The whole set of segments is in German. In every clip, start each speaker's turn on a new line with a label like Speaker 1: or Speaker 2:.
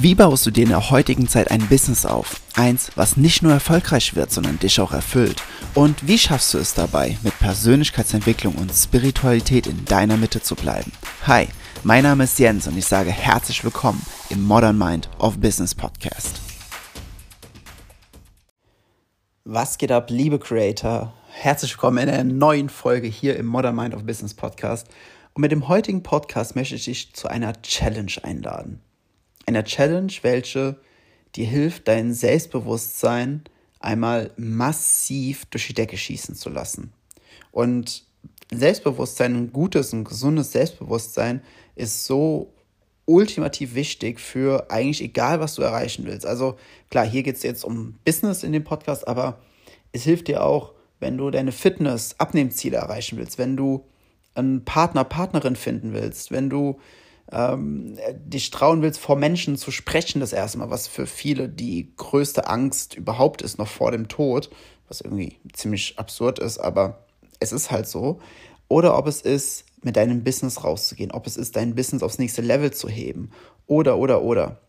Speaker 1: Wie baust du dir in der heutigen Zeit ein Business auf? Eins, was nicht nur erfolgreich wird, sondern dich auch erfüllt. Und wie schaffst du es dabei, mit Persönlichkeitsentwicklung und Spiritualität in deiner Mitte zu bleiben? Hi, mein Name ist Jens und ich sage herzlich willkommen im Modern Mind of Business Podcast. Was geht ab, liebe Creator? Herzlich willkommen in einer neuen Folge hier im Modern Mind of Business Podcast. Und mit dem heutigen Podcast möchte ich dich zu einer Challenge einladen einer Challenge, welche dir hilft, dein Selbstbewusstsein einmal massiv durch die Decke schießen zu lassen. Und Selbstbewusstsein, ein gutes und gesundes Selbstbewusstsein ist so ultimativ wichtig für eigentlich egal, was du erreichen willst. Also klar, hier geht es jetzt um Business in dem Podcast, aber es hilft dir auch, wenn du deine Fitness, Abnehmziele erreichen willst, wenn du einen Partner, Partnerin finden willst, wenn du ähm, dich trauen willst, vor Menschen zu sprechen, das erste Mal, was für viele die größte Angst überhaupt ist, noch vor dem Tod, was irgendwie ziemlich absurd ist, aber es ist halt so. Oder ob es ist, mit deinem Business rauszugehen, ob es ist, dein Business aufs nächste Level zu heben. Oder, oder, oder.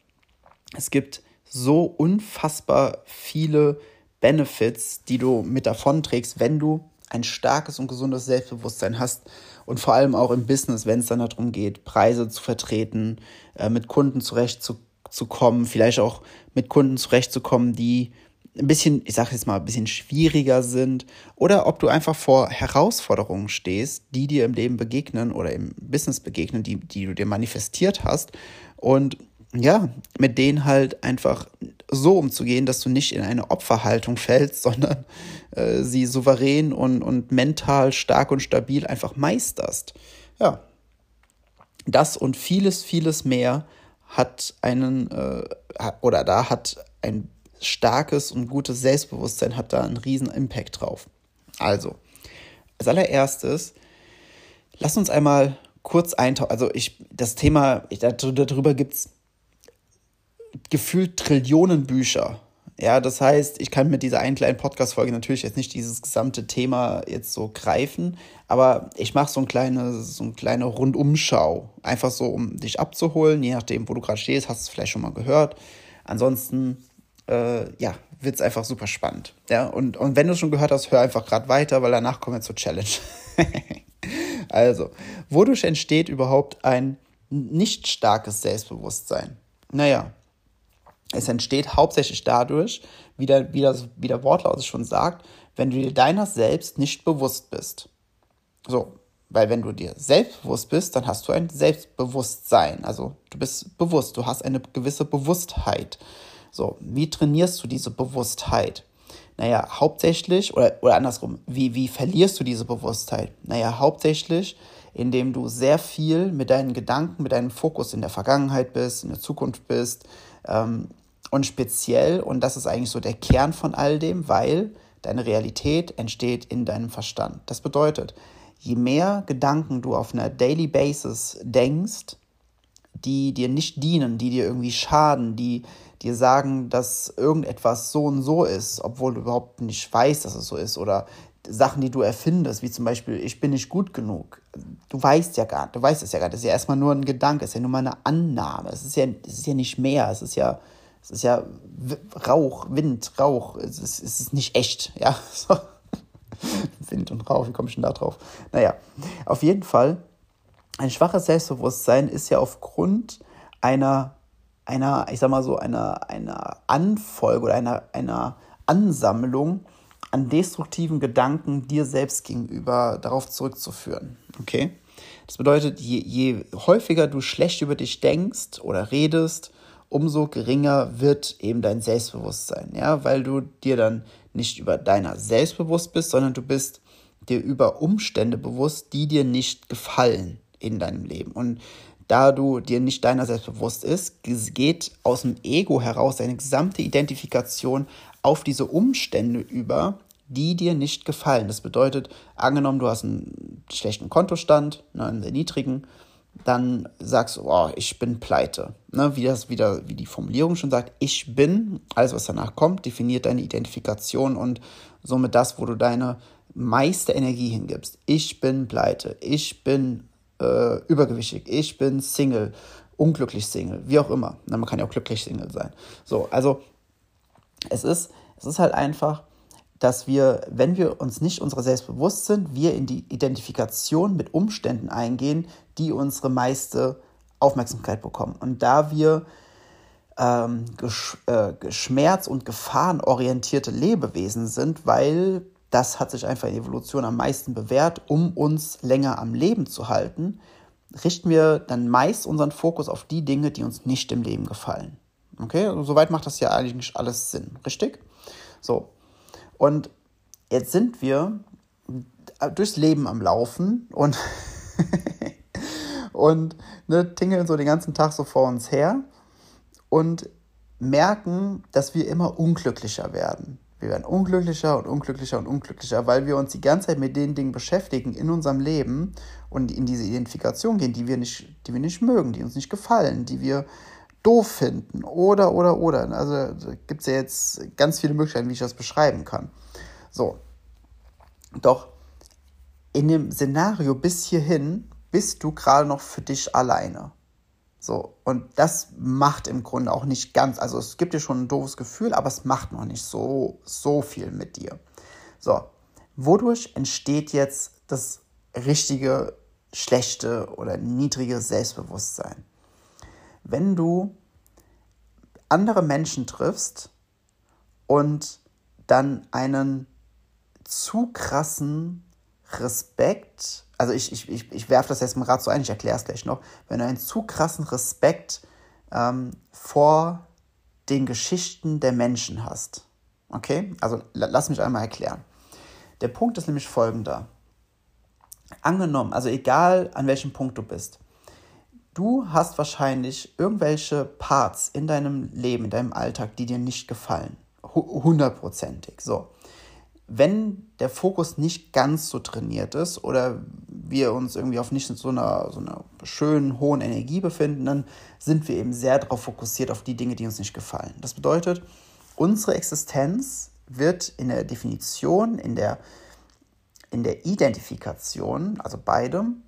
Speaker 1: Es gibt so unfassbar viele Benefits, die du mit davon trägst, wenn du ein starkes und gesundes Selbstbewusstsein hast und vor allem auch im Business, wenn es dann darum geht, Preise zu vertreten, äh, mit Kunden zurechtzukommen, vielleicht auch mit Kunden zurechtzukommen, die ein bisschen, ich sage jetzt mal, ein bisschen schwieriger sind. Oder ob du einfach vor Herausforderungen stehst, die dir im Leben begegnen oder im Business begegnen, die, die du dir manifestiert hast. Und ja, mit denen halt einfach so umzugehen, dass du nicht in eine Opferhaltung fällst, sondern äh, sie souverän und, und mental stark und stabil einfach meisterst. Ja. Das und vieles, vieles mehr hat einen, äh, oder da hat ein starkes und gutes Selbstbewusstsein, hat da einen riesen Impact drauf. Also, als allererstes, lass uns einmal kurz eintauchen. Also, ich, das Thema, ich, darüber gibt es gefühlt Trillionen Bücher. Ja, das heißt, ich kann mit dieser einen kleinen Podcast-Folge natürlich jetzt nicht dieses gesamte Thema jetzt so greifen, aber ich mache so, ein kleine, so eine kleine Rundumschau. Einfach so, um dich abzuholen, je nachdem, wo du gerade stehst, hast du es vielleicht schon mal gehört. Ansonsten, äh, ja, wird es einfach super spannend. Ja, und, und wenn du es schon gehört hast, hör einfach gerade weiter, weil danach kommen wir zur Challenge. also, wodurch entsteht überhaupt ein nicht starkes Selbstbewusstsein? Naja, es entsteht hauptsächlich dadurch, wie der, wie, das, wie der Wortlaut es schon sagt, wenn du dir deiner selbst nicht bewusst bist. So, weil wenn du dir selbstbewusst bist, dann hast du ein Selbstbewusstsein. Also du bist bewusst, du hast eine gewisse Bewusstheit. So, wie trainierst du diese Bewusstheit? Naja, hauptsächlich, oder, oder andersrum, wie, wie verlierst du diese Bewusstheit? Naja, hauptsächlich, indem du sehr viel mit deinen Gedanken, mit deinem Fokus in der Vergangenheit bist, in der Zukunft bist, ähm, und speziell, und das ist eigentlich so der Kern von all dem, weil deine Realität entsteht in deinem Verstand. Das bedeutet, je mehr Gedanken du auf einer Daily Basis denkst, die dir nicht dienen, die dir irgendwie schaden, die dir sagen, dass irgendetwas so und so ist, obwohl du überhaupt nicht weißt, dass es so ist, oder Sachen, die du erfindest, wie zum Beispiel, ich bin nicht gut genug. Du weißt ja gar du weißt es ja gar. Das ist ja erstmal nur ein Gedanke, es ist ja nur mal eine Annahme. Es ist ja, es ist ja nicht mehr, es ist ja, es ist ja Rauch, Wind, Rauch. Es ist, es ist nicht echt, ja. So. Wind und Rauch, wie komme ich denn da drauf? Naja, auf jeden Fall, ein schwaches Selbstbewusstsein ist ja aufgrund einer, einer, ich sag mal so, einer, einer Anfolge oder einer, einer Ansammlung an destruktiven Gedanken dir selbst gegenüber darauf zurückzuführen. Okay? Das bedeutet, je, je häufiger du schlecht über dich denkst oder redest, umso geringer wird eben dein Selbstbewusstsein, ja, weil du dir dann nicht über deiner selbst bewusst bist, sondern du bist dir über Umstände bewusst, die dir nicht gefallen in deinem Leben. Und da du dir nicht deiner selbst bewusst ist, geht aus dem Ego heraus deine gesamte Identifikation auf diese Umstände über, die dir nicht gefallen. Das bedeutet, angenommen, du hast einen schlechten Kontostand, ne, einen sehr niedrigen, dann sagst du, oh, ich bin pleite. Ne, wie das wieder, wie die Formulierung schon sagt, ich bin, alles was danach kommt, definiert deine Identifikation und somit das, wo du deine meiste Energie hingibst. Ich bin pleite, ich bin äh, übergewichtig, ich bin Single unglücklich Single, wie auch immer. Na, man kann ja auch glücklich Single sein. So, also es ist, es ist halt einfach, dass wir, wenn wir uns nicht unserer selbst bewusst sind, wir in die Identifikation mit Umständen eingehen, die unsere meiste Aufmerksamkeit bekommen. Und da wir ähm, gesch äh, geschmerz- und gefahrenorientierte Lebewesen sind, weil das hat sich einfach in Evolution am meisten bewährt, um uns länger am Leben zu halten, richten wir dann meist unseren Fokus auf die Dinge, die uns nicht im Leben gefallen. Okay, also soweit macht das ja eigentlich alles Sinn, richtig? So. Und jetzt sind wir durchs Leben am Laufen und, und ne, tingeln so den ganzen Tag so vor uns her und merken, dass wir immer unglücklicher werden. Wir werden unglücklicher und unglücklicher und unglücklicher, weil wir uns die ganze Zeit mit den Dingen beschäftigen in unserem Leben und in diese Identifikation gehen, die wir nicht, die wir nicht mögen, die uns nicht gefallen, die wir doof finden oder, oder, oder. Also gibt es ja jetzt ganz viele Möglichkeiten, wie ich das beschreiben kann. So. Doch in dem Szenario bis hierhin bist du gerade noch für dich alleine. So, und das macht im Grunde auch nicht ganz, also es gibt dir schon ein doofes Gefühl, aber es macht noch nicht so, so viel mit dir. So, wodurch entsteht jetzt das richtige, schlechte oder niedrige Selbstbewusstsein? Wenn du andere Menschen triffst und dann einen zu krassen Respekt also ich, ich, ich, ich werfe das jetzt mal gerade so ein, ich erkläre es gleich noch, wenn du einen zu krassen Respekt ähm, vor den Geschichten der Menschen hast. Okay? Also lass mich einmal erklären. Der Punkt ist nämlich folgender. Angenommen, also egal an welchem Punkt du bist, du hast wahrscheinlich irgendwelche Parts in deinem Leben, in deinem Alltag, die dir nicht gefallen. Hundertprozentig. So wenn der Fokus nicht ganz so trainiert ist oder wir uns irgendwie auf nicht so einer, so einer schönen, hohen Energie befinden, dann sind wir eben sehr darauf fokussiert auf die Dinge, die uns nicht gefallen. Das bedeutet, unsere Existenz wird in der Definition, in der, in der Identifikation, also beidem,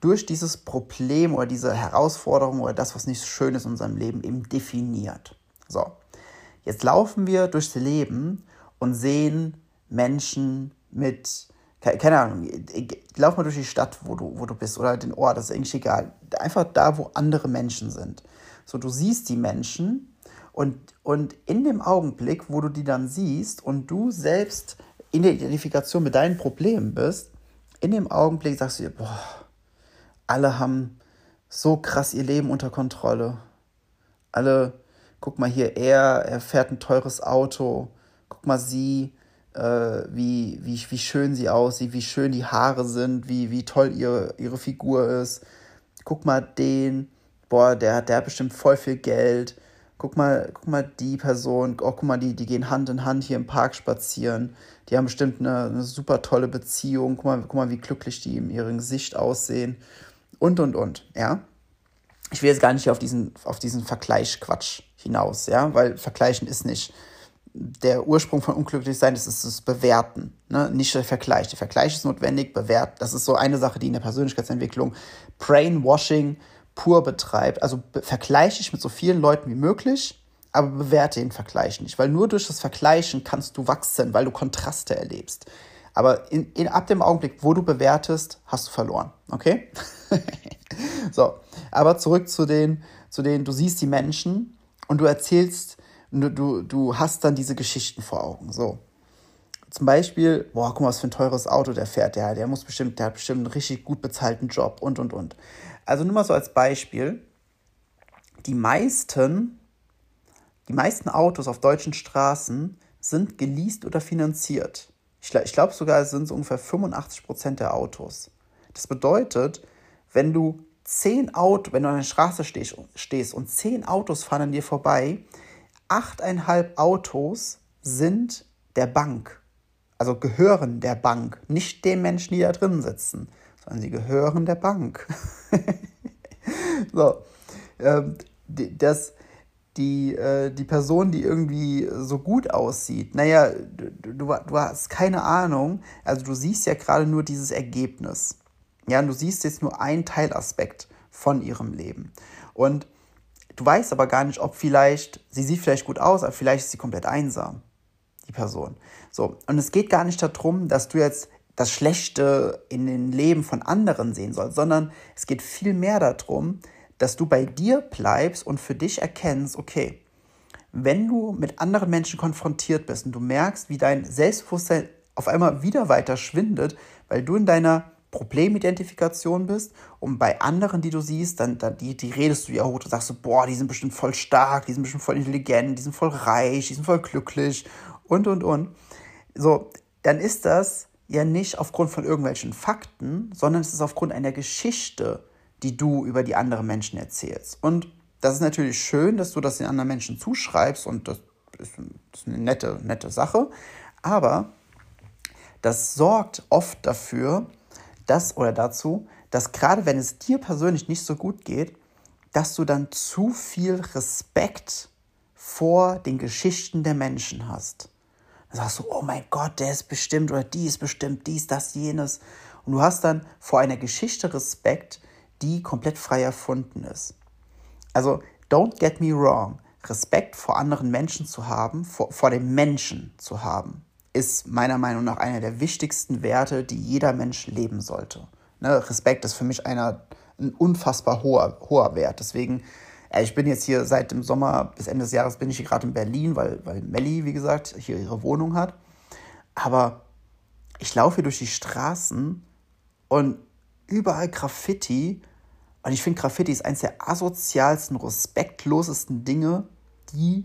Speaker 1: durch dieses Problem oder diese Herausforderung oder das, was nicht schön ist in unserem Leben, eben definiert. So, jetzt laufen wir durchs Leben und sehen Menschen mit, keine Ahnung, lauf mal durch die Stadt, wo du, wo du bist, oder den Ort, das ist eigentlich egal. Einfach da, wo andere Menschen sind. So, du siehst die Menschen und, und in dem Augenblick, wo du die dann siehst und du selbst in der Identifikation mit deinen Problemen bist, in dem Augenblick sagst du dir, boah, alle haben so krass ihr Leben unter Kontrolle. Alle, guck mal hier, er, er fährt ein teures Auto. Guck mal, sie, äh, wie, wie, wie schön sie aussieht, wie schön die Haare sind, wie, wie toll ihre, ihre Figur ist. Guck mal den, boah, der, der hat bestimmt voll viel Geld. Guck mal, guck mal die Person, oh, guck mal, die, die gehen Hand in Hand hier im Park spazieren. Die haben bestimmt eine, eine super tolle Beziehung. Guck mal, guck mal, wie glücklich die in ihrem Gesicht aussehen. Und, und, und, ja. Ich will jetzt gar nicht auf diesen, auf diesen Vergleichsquatsch hinaus, ja, weil Vergleichen ist nicht, der Ursprung von Unglücklichsein ist, ist das Bewerten, ne? nicht der Vergleich. Der Vergleich ist notwendig, bewert. Das ist so eine Sache, die in der Persönlichkeitsentwicklung Brainwashing pur betreibt. Also vergleiche ich mit so vielen Leuten wie möglich, aber bewerte den Vergleich nicht, weil nur durch das Vergleichen kannst du wachsen, weil du Kontraste erlebst. Aber in, in, ab dem Augenblick, wo du bewertest, hast du verloren. Okay? so, aber zurück zu den, zu den, du siehst die Menschen und du erzählst du, du, du hast dann diese Geschichten vor Augen. So. Zum Beispiel, boah, guck mal, was für ein teures Auto der fährt. Der, der muss bestimmt, der hat bestimmt einen richtig gut bezahlten Job und und und. Also nur mal so als Beispiel. Die meisten, die meisten Autos auf deutschen Straßen sind geleast oder finanziert. Ich, ich glaube sogar, es sind so ungefähr 85 Prozent der Autos. Das bedeutet, wenn du zehn Autos, wenn du an der Straße stehst, stehst und zehn Autos fahren an dir vorbei, achteinhalb Autos sind der Bank, also gehören der Bank, nicht den Menschen, die da drin sitzen, sondern sie gehören der Bank. so, ähm, das, die, äh, die Person, die irgendwie so gut aussieht, naja, du, du, hast keine Ahnung, also du siehst ja gerade nur dieses Ergebnis. Ja, du siehst jetzt nur einen Teilaspekt von ihrem Leben. Und du weißt aber gar nicht, ob vielleicht, sie sieht vielleicht gut aus, aber vielleicht ist sie komplett einsam, die Person. So, und es geht gar nicht darum, dass du jetzt das Schlechte in den Leben von anderen sehen sollst, sondern es geht viel mehr darum, dass du bei dir bleibst und für dich erkennst, okay, wenn du mit anderen Menschen konfrontiert bist und du merkst, wie dein Selbstbewusstsein auf einmal wieder weiter schwindet, weil du in deiner Problemidentifikation bist und bei anderen, die du siehst, dann, dann die, die redest du ja hoch, du sagst so, boah, die sind bestimmt voll stark, die sind bestimmt voll intelligent, die sind voll reich, die sind voll glücklich und, und, und. So, dann ist das ja nicht aufgrund von irgendwelchen Fakten, sondern es ist aufgrund einer Geschichte, die du über die anderen Menschen erzählst. Und das ist natürlich schön, dass du das den anderen Menschen zuschreibst und das ist, das ist eine nette, nette Sache. Aber das sorgt oft dafür, dass oder dazu, dass gerade wenn es dir persönlich nicht so gut geht, dass du dann zu viel Respekt vor den Geschichten der Menschen hast. Dann sagst du, oh mein Gott, der ist bestimmt oder die ist bestimmt dies, das, jenes. Und du hast dann vor einer Geschichte Respekt, die komplett frei erfunden ist. Also, don't get me wrong. Respekt vor anderen Menschen zu haben, vor, vor dem Menschen zu haben, ist meiner Meinung nach einer der wichtigsten Werte, die jeder Mensch leben sollte. Ne, Respekt ist für mich einer, ein unfassbar hoher, hoher Wert. Deswegen, ich bin jetzt hier seit dem Sommer bis Ende des Jahres bin ich hier gerade in Berlin, weil, weil Melli, wie gesagt, hier ihre Wohnung hat. Aber ich laufe hier durch die Straßen und überall Graffiti und ich finde, Graffiti ist eines der asozialsten, respektlosesten Dinge, die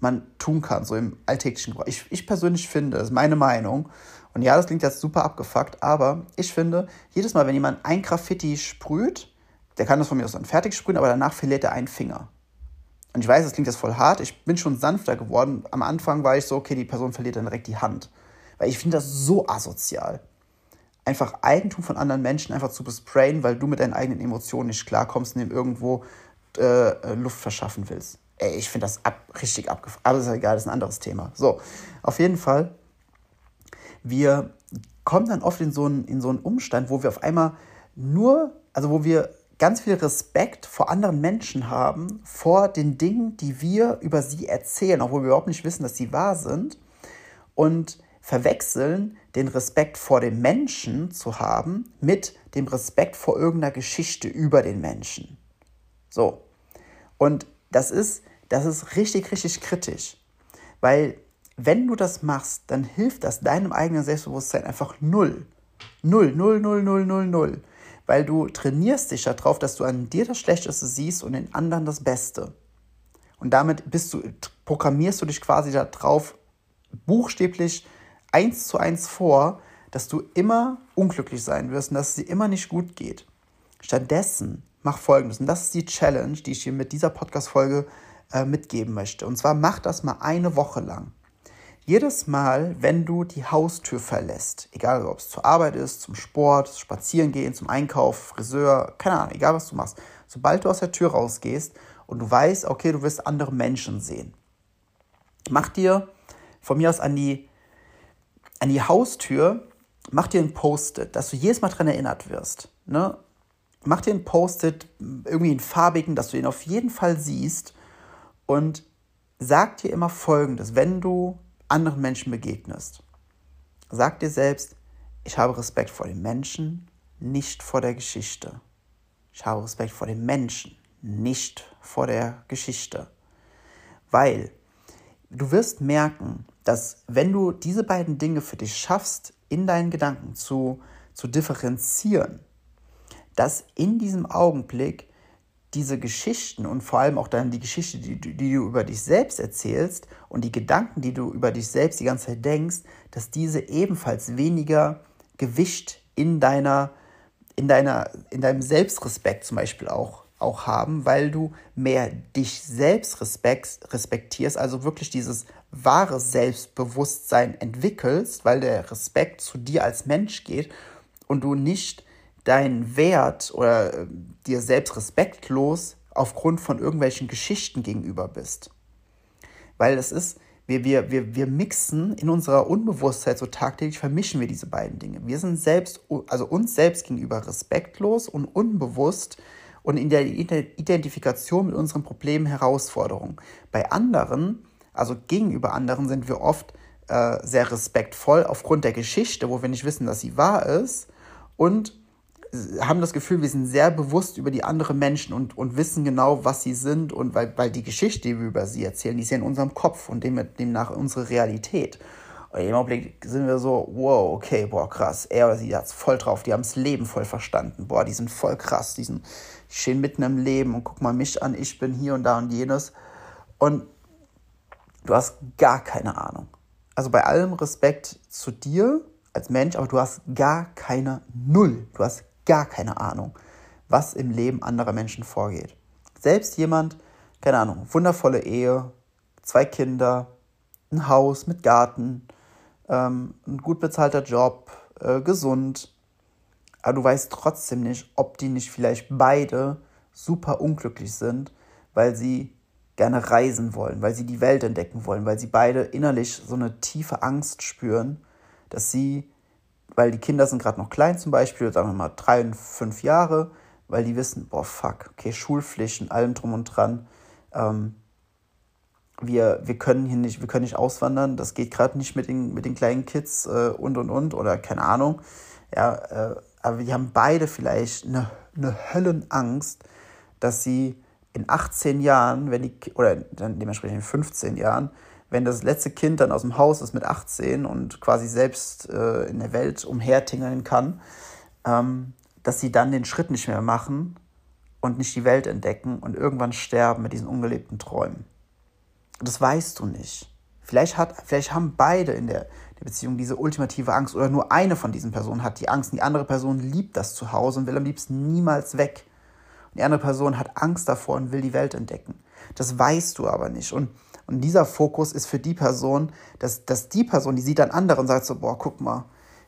Speaker 1: man tun kann, so im alltäglichen Gebrauch. Ich, ich persönlich finde, das ist meine Meinung, und ja, das klingt jetzt super abgefuckt, aber ich finde, jedes Mal, wenn jemand ein Graffiti sprüht, der kann das von mir aus dann fertig sprühen, aber danach verliert er einen Finger. Und ich weiß, das klingt jetzt voll hart, ich bin schon sanfter geworden. Am Anfang war ich so, okay, die Person verliert dann direkt die Hand. Weil ich finde das so asozial einfach Eigentum von anderen Menschen einfach zu besprayen, weil du mit deinen eigenen Emotionen nicht klarkommst und ihm irgendwo äh, Luft verschaffen willst. Ey, ich finde das ab, richtig abgefahren. Aber ist ja egal, das ist ein anderes Thema. So, auf jeden Fall, wir kommen dann oft in so einen, in so einen Umstand, wo wir auf einmal nur, also wo wir ganz viel Respekt vor anderen Menschen haben, vor den Dingen, die wir über sie erzählen, obwohl wir überhaupt nicht wissen, dass sie wahr sind. Und verwechseln, den Respekt vor dem Menschen zu haben mit dem Respekt vor irgendeiner Geschichte über den Menschen. So. Und das ist, das ist richtig, richtig kritisch. Weil wenn du das machst, dann hilft das deinem eigenen Selbstbewusstsein einfach null. Null, null, null, null, null, null. Weil du trainierst dich darauf, dass du an dir das Schlechteste siehst und in anderen das Beste. Und damit bist du, programmierst du dich quasi darauf, buchstäblich eins zu eins vor, dass du immer unglücklich sein wirst und dass es dir immer nicht gut geht. Stattdessen mach folgendes, und das ist die Challenge, die ich dir mit dieser Podcast-Folge äh, mitgeben möchte. Und zwar mach das mal eine Woche lang. Jedes Mal, wenn du die Haustür verlässt, egal ob es zur Arbeit ist, zum Sport, spazieren gehen, zum Einkauf, Friseur, keine Ahnung, egal was du machst, sobald du aus der Tür rausgehst und du weißt, okay, du wirst andere Menschen sehen, mach dir von mir aus an die an die Haustür, mach dir ein Post-it, dass du jedes Mal daran erinnert wirst. Ne? Mach dir ein Post-it, irgendwie einen farbigen, dass du ihn auf jeden Fall siehst und sag dir immer Folgendes, wenn du anderen Menschen begegnest. Sag dir selbst, ich habe Respekt vor den Menschen, nicht vor der Geschichte. Ich habe Respekt vor den Menschen, nicht vor der Geschichte. Weil du wirst merken, dass wenn du diese beiden Dinge für dich schaffst, in deinen Gedanken zu, zu differenzieren, dass in diesem Augenblick diese Geschichten und vor allem auch dann die Geschichte, die, die du über dich selbst erzählst und die Gedanken, die du über dich selbst die ganze Zeit denkst, dass diese ebenfalls weniger Gewicht in deiner, in deiner, in deinem Selbstrespekt zum Beispiel auch auch haben, weil du mehr dich selbst respektierst, also wirklich dieses wahre Selbstbewusstsein entwickelst, weil der Respekt zu dir als Mensch geht und du nicht deinen Wert oder äh, dir selbst respektlos aufgrund von irgendwelchen Geschichten gegenüber bist. Weil es ist, wir, wir, wir, wir mixen in unserer Unbewusstheit so tagtäglich, vermischen wir diese beiden Dinge. Wir sind selbst, also uns selbst gegenüber respektlos und unbewusst und in der Identifikation mit unseren Problemen, Herausforderungen. Bei anderen, also gegenüber anderen, sind wir oft äh, sehr respektvoll aufgrund der Geschichte, wo wir nicht wissen, dass sie wahr ist und haben das Gefühl, wir sind sehr bewusst über die anderen Menschen und, und wissen genau, was sie sind und weil, weil die Geschichte, die wir über sie erzählen, die ist ja in unserem Kopf und demnach unsere Realität. Und im Augenblick sind wir so, wow, okay, boah, krass, er oder sie hat es voll drauf, die haben das Leben voll verstanden, boah, die sind voll krass, die, sind, stehen mitten im Leben und guck mal mich an, ich bin hier und da und jenes. Und du hast gar keine Ahnung. Also bei allem Respekt zu dir als Mensch, aber du hast gar keine Null. Du hast gar keine Ahnung, was im Leben anderer Menschen vorgeht. Selbst jemand, keine Ahnung, wundervolle Ehe, zwei Kinder, ein Haus mit Garten, ähm, ein gut bezahlter Job, äh, gesund, aber du weißt trotzdem nicht, ob die nicht vielleicht beide super unglücklich sind, weil sie gerne reisen wollen, weil sie die Welt entdecken wollen, weil sie beide innerlich so eine tiefe Angst spüren, dass sie weil die Kinder sind gerade noch klein zum Beispiel, sagen wir mal drei und fünf Jahre, weil die wissen, boah, fuck, okay, Schulpflichten, allem drum und dran. Ähm, wir, wir können hier nicht, wir können nicht auswandern, das geht gerade nicht mit den, mit den kleinen Kids äh, und und und oder keine Ahnung. Ja, äh, aber die haben beide vielleicht eine, eine Höllenangst, dass sie in 18 Jahren, wenn die, oder dann dementsprechend in 15 Jahren, wenn das letzte Kind dann aus dem Haus ist mit 18 und quasi selbst äh, in der Welt umhertingeln kann, ähm, dass sie dann den Schritt nicht mehr machen und nicht die Welt entdecken und irgendwann sterben mit diesen ungelebten Träumen. Das weißt du nicht. Vielleicht, hat, vielleicht haben beide in der, der Beziehung diese ultimative Angst oder nur eine von diesen Personen hat die Angst und die andere Person liebt das Zuhause und will am liebsten niemals weg. Und die andere Person hat Angst davor und will die Welt entdecken. Das weißt du aber nicht. Und und dieser Fokus ist für die Person, dass, dass die Person, die sieht dann andere und sagt so, boah, guck mal,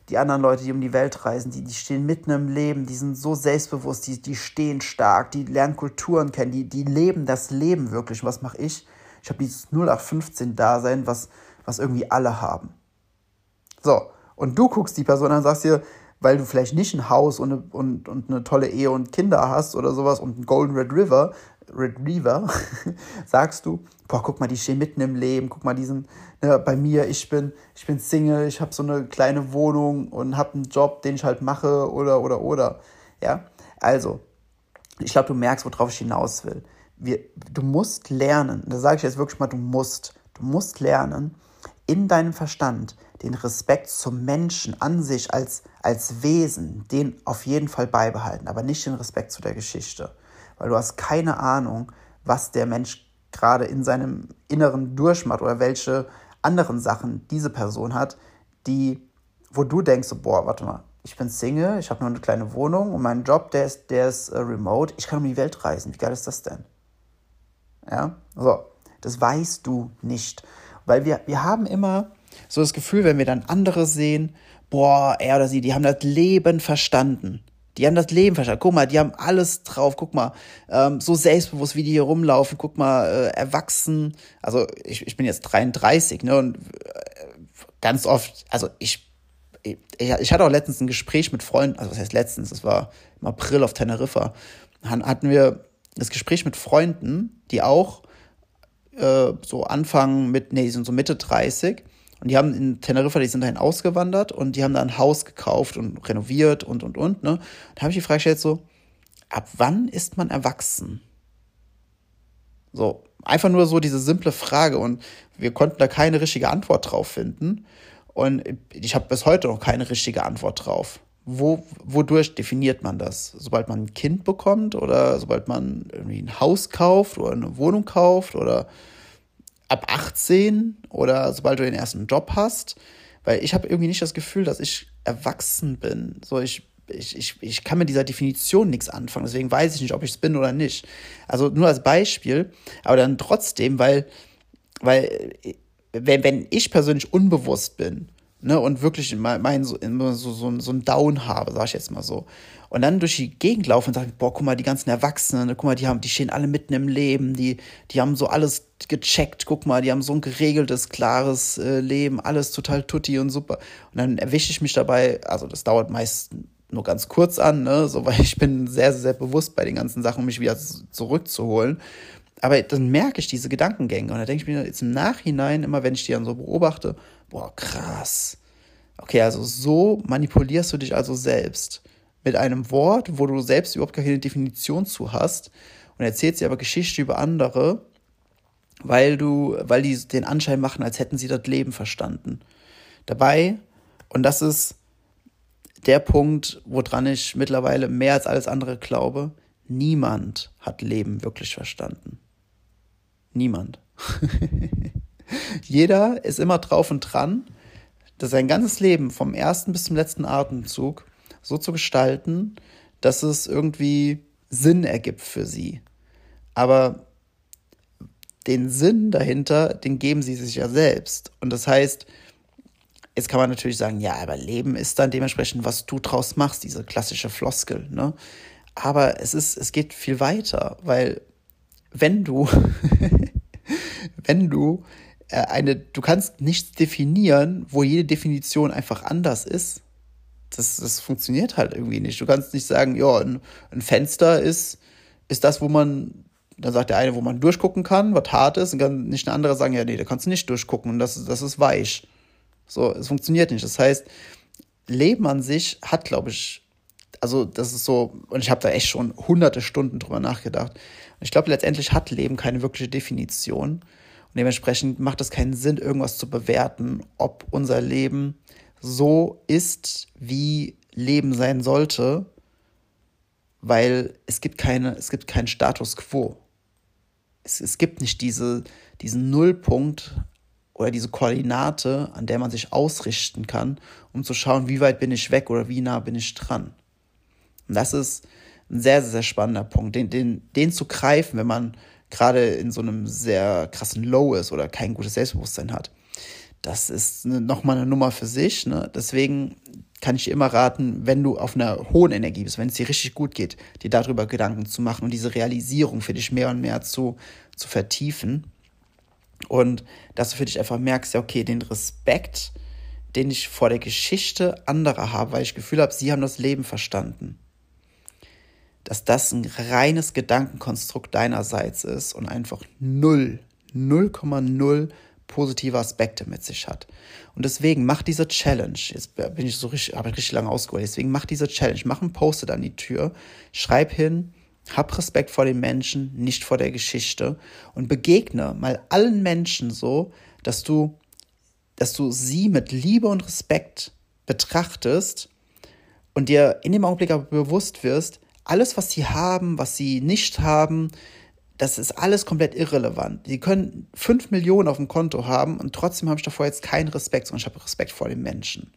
Speaker 1: die anderen Leute, die um die Welt reisen, die, die stehen mitten im Leben, die sind so selbstbewusst, die, die stehen stark, die lernen Kulturen kennen, die, die leben das Leben wirklich. Und was mache ich? Ich habe dieses 0815-Dasein, was, was irgendwie alle haben. So, und du guckst die Person an und sagst dir, weil du vielleicht nicht ein Haus und eine, und, und eine tolle Ehe und Kinder hast oder sowas und einen Golden Red River, Retriever, sagst du, boah, guck mal, die stehen mitten im Leben, guck mal, die sind ne, bei mir, ich bin, ich bin Single, ich habe so eine kleine Wohnung und habe einen Job, den ich halt mache oder, oder, oder. Ja, also, ich glaube, du merkst, worauf ich hinaus will. Wir, du musst lernen, da sage ich jetzt wirklich mal, du musst, du musst lernen, in deinem Verstand den Respekt zum Menschen an sich als, als Wesen, den auf jeden Fall beibehalten, aber nicht den Respekt zu der Geschichte weil du hast keine Ahnung, was der Mensch gerade in seinem Inneren durchmacht oder welche anderen Sachen diese Person hat, die, wo du denkst, so, boah, warte mal, ich bin Single, ich habe nur eine kleine Wohnung und mein Job, der ist, der ist uh, remote, ich kann um die Welt reisen. Wie geil ist das denn? Ja, so, das weißt du nicht. Weil wir, wir haben immer so das Gefühl, wenn wir dann andere sehen, boah, er oder sie, die haben das Leben verstanden. Die haben das Leben verstanden. Guck mal, die haben alles drauf. Guck mal, ähm, so selbstbewusst, wie die hier rumlaufen. Guck mal, äh, erwachsen. Also ich, ich bin jetzt 33, ne? Und äh, ganz oft, also ich, ich, ich hatte auch letztens ein Gespräch mit Freunden, also was heißt letztens, das war im April auf Teneriffa. Hatten wir das Gespräch mit Freunden, die auch äh, so anfangen mit, nee, die sind so Mitte 30 und die haben in Teneriffa, die sind dahin ausgewandert und die haben da ein Haus gekauft und renoviert und, und, und. Ne? Da habe ich die Frage gestellt so, ab wann ist man erwachsen? So, einfach nur so diese simple Frage und wir konnten da keine richtige Antwort drauf finden. Und ich habe bis heute noch keine richtige Antwort drauf. Wo, wodurch definiert man das? Sobald man ein Kind bekommt oder sobald man irgendwie ein Haus kauft oder eine Wohnung kauft oder ab 18 oder sobald du den ersten Job hast, weil ich habe irgendwie nicht das Gefühl, dass ich erwachsen bin. So, ich, ich, ich, ich kann mit dieser Definition nichts anfangen, deswegen weiß ich nicht, ob ich es bin oder nicht. Also nur als Beispiel, aber dann trotzdem, weil, weil wenn, wenn ich persönlich unbewusst bin, ne, und wirklich mein, mein so, so, so, so ein Down habe, sag ich jetzt mal so, und dann durch die Gegend laufen und sagen, boah, guck mal, die ganzen Erwachsenen, guck mal, die haben, die stehen alle mitten im Leben, die, die haben so alles gecheckt, guck mal, die haben so ein geregeltes, klares äh, Leben, alles total tutti und super. Und dann erwische ich mich dabei, also das dauert meist nur ganz kurz an, ne? so, weil ich bin sehr, sehr bewusst bei den ganzen Sachen, um mich wieder zurückzuholen. Aber dann merke ich diese Gedankengänge und da denke ich mir jetzt im Nachhinein, immer wenn ich die dann so beobachte, boah, krass. Okay, also so manipulierst du dich also selbst. Mit einem Wort, wo du selbst überhaupt keine Definition zu hast und erzählst dir aber Geschichte über andere, weil du, weil die den Anschein machen, als hätten sie das Leben verstanden. Dabei, und das ist der Punkt, woran ich mittlerweile mehr als alles andere glaube, niemand hat Leben wirklich verstanden. Niemand. Jeder ist immer drauf und dran, dass sein ganzes Leben vom ersten bis zum letzten Atemzug so zu gestalten, dass es irgendwie Sinn ergibt für sie. Aber den Sinn dahinter, den geben sie sich ja selbst. Und das heißt, jetzt kann man natürlich sagen, ja, aber Leben ist dann dementsprechend, was du draus machst, diese klassische Floskel, ne? Aber es ist, es geht viel weiter, weil wenn du, wenn du äh, eine, du kannst nichts definieren, wo jede Definition einfach anders ist. Das, das funktioniert halt irgendwie nicht. Du kannst nicht sagen, ja, ein, ein Fenster ist, ist das, wo man, dann sagt der eine, wo man durchgucken kann, was hart ist, und kann nicht eine andere sagen, ja, nee, da kannst du nicht durchgucken und das, das ist weich. So, es funktioniert nicht. Das heißt, Leben an sich hat, glaube ich, also das ist so, und ich habe da echt schon hunderte Stunden drüber nachgedacht. Und ich glaube, letztendlich hat Leben keine wirkliche Definition. Und dementsprechend macht es keinen Sinn, irgendwas zu bewerten, ob unser Leben so ist, wie Leben sein sollte, weil es gibt keine, es gibt keinen Status quo. Es, es gibt nicht diese, diesen Nullpunkt oder diese Koordinate, an der man sich ausrichten kann, um zu schauen, wie weit bin ich weg oder wie nah bin ich dran. Und das ist ein sehr, sehr spannender Punkt, den, den, den zu greifen, wenn man gerade in so einem sehr krassen Low ist oder kein gutes Selbstbewusstsein hat. Das ist nochmal eine Nummer für sich. Ne? Deswegen kann ich dir immer raten, wenn du auf einer hohen Energie bist, wenn es dir richtig gut geht, dir darüber Gedanken zu machen und diese Realisierung für dich mehr und mehr zu, zu vertiefen. Und dass du für dich einfach merkst, ja, okay, den Respekt, den ich vor der Geschichte anderer habe, weil ich das Gefühl habe, sie haben das Leben verstanden dass das ein reines Gedankenkonstrukt deinerseits ist und einfach null, 0,0 positive Aspekte mit sich hat. Und deswegen mach diese Challenge. Jetzt bin ich so richtig, habe ich richtig lange ausgeholt. Deswegen mach diese Challenge. Mach ein Post an die Tür. Schreib hin, hab Respekt vor den Menschen, nicht vor der Geschichte und begegne mal allen Menschen so, dass du, dass du sie mit Liebe und Respekt betrachtest und dir in dem Augenblick aber bewusst wirst, alles, was sie haben, was sie nicht haben, das ist alles komplett irrelevant. Die können fünf Millionen auf dem Konto haben und trotzdem habe ich davor jetzt keinen Respekt, sondern ich habe Respekt vor den Menschen.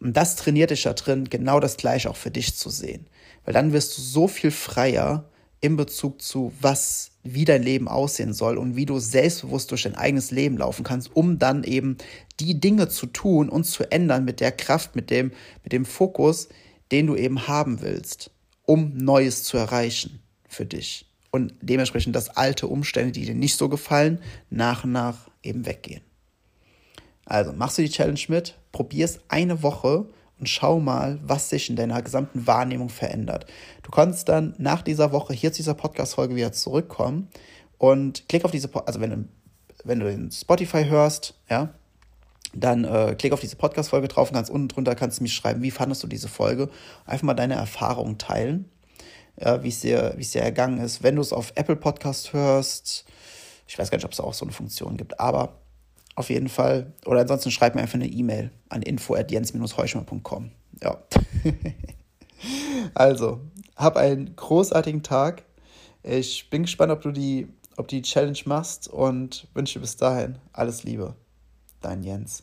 Speaker 1: Und das trainiert dich da drin, genau das gleiche auch für dich zu sehen. Weil dann wirst du so viel freier in Bezug zu, was, wie dein Leben aussehen soll und wie du selbstbewusst durch dein eigenes Leben laufen kannst, um dann eben die Dinge zu tun und zu ändern mit der Kraft, mit dem, mit dem Fokus, den du eben haben willst um Neues zu erreichen für dich. Und dementsprechend, dass alte Umstände, die dir nicht so gefallen, nach und nach eben weggehen. Also machst du die Challenge mit, probier es eine Woche und schau mal, was sich in deiner gesamten Wahrnehmung verändert. Du kannst dann nach dieser Woche hier zu dieser Podcast-Folge wieder zurückkommen und klick auf diese, also wenn du, wenn du den Spotify hörst, ja, dann äh, klick auf diese Podcast-Folge drauf und ganz unten drunter kannst du mich schreiben, wie fandest du diese Folge? Einfach mal deine Erfahrungen teilen, äh, wie es dir, wie es dir ergangen ist. Wenn du es auf Apple Podcast hörst, ich weiß gar nicht, ob es auch so eine Funktion gibt, aber auf jeden Fall. Oder ansonsten schreib mir einfach eine E-Mail an info.jens-heuschmer.com. Ja. also, hab einen großartigen Tag. Ich bin gespannt, ob du die, ob die Challenge machst und wünsche bis dahin alles Liebe dein Jens.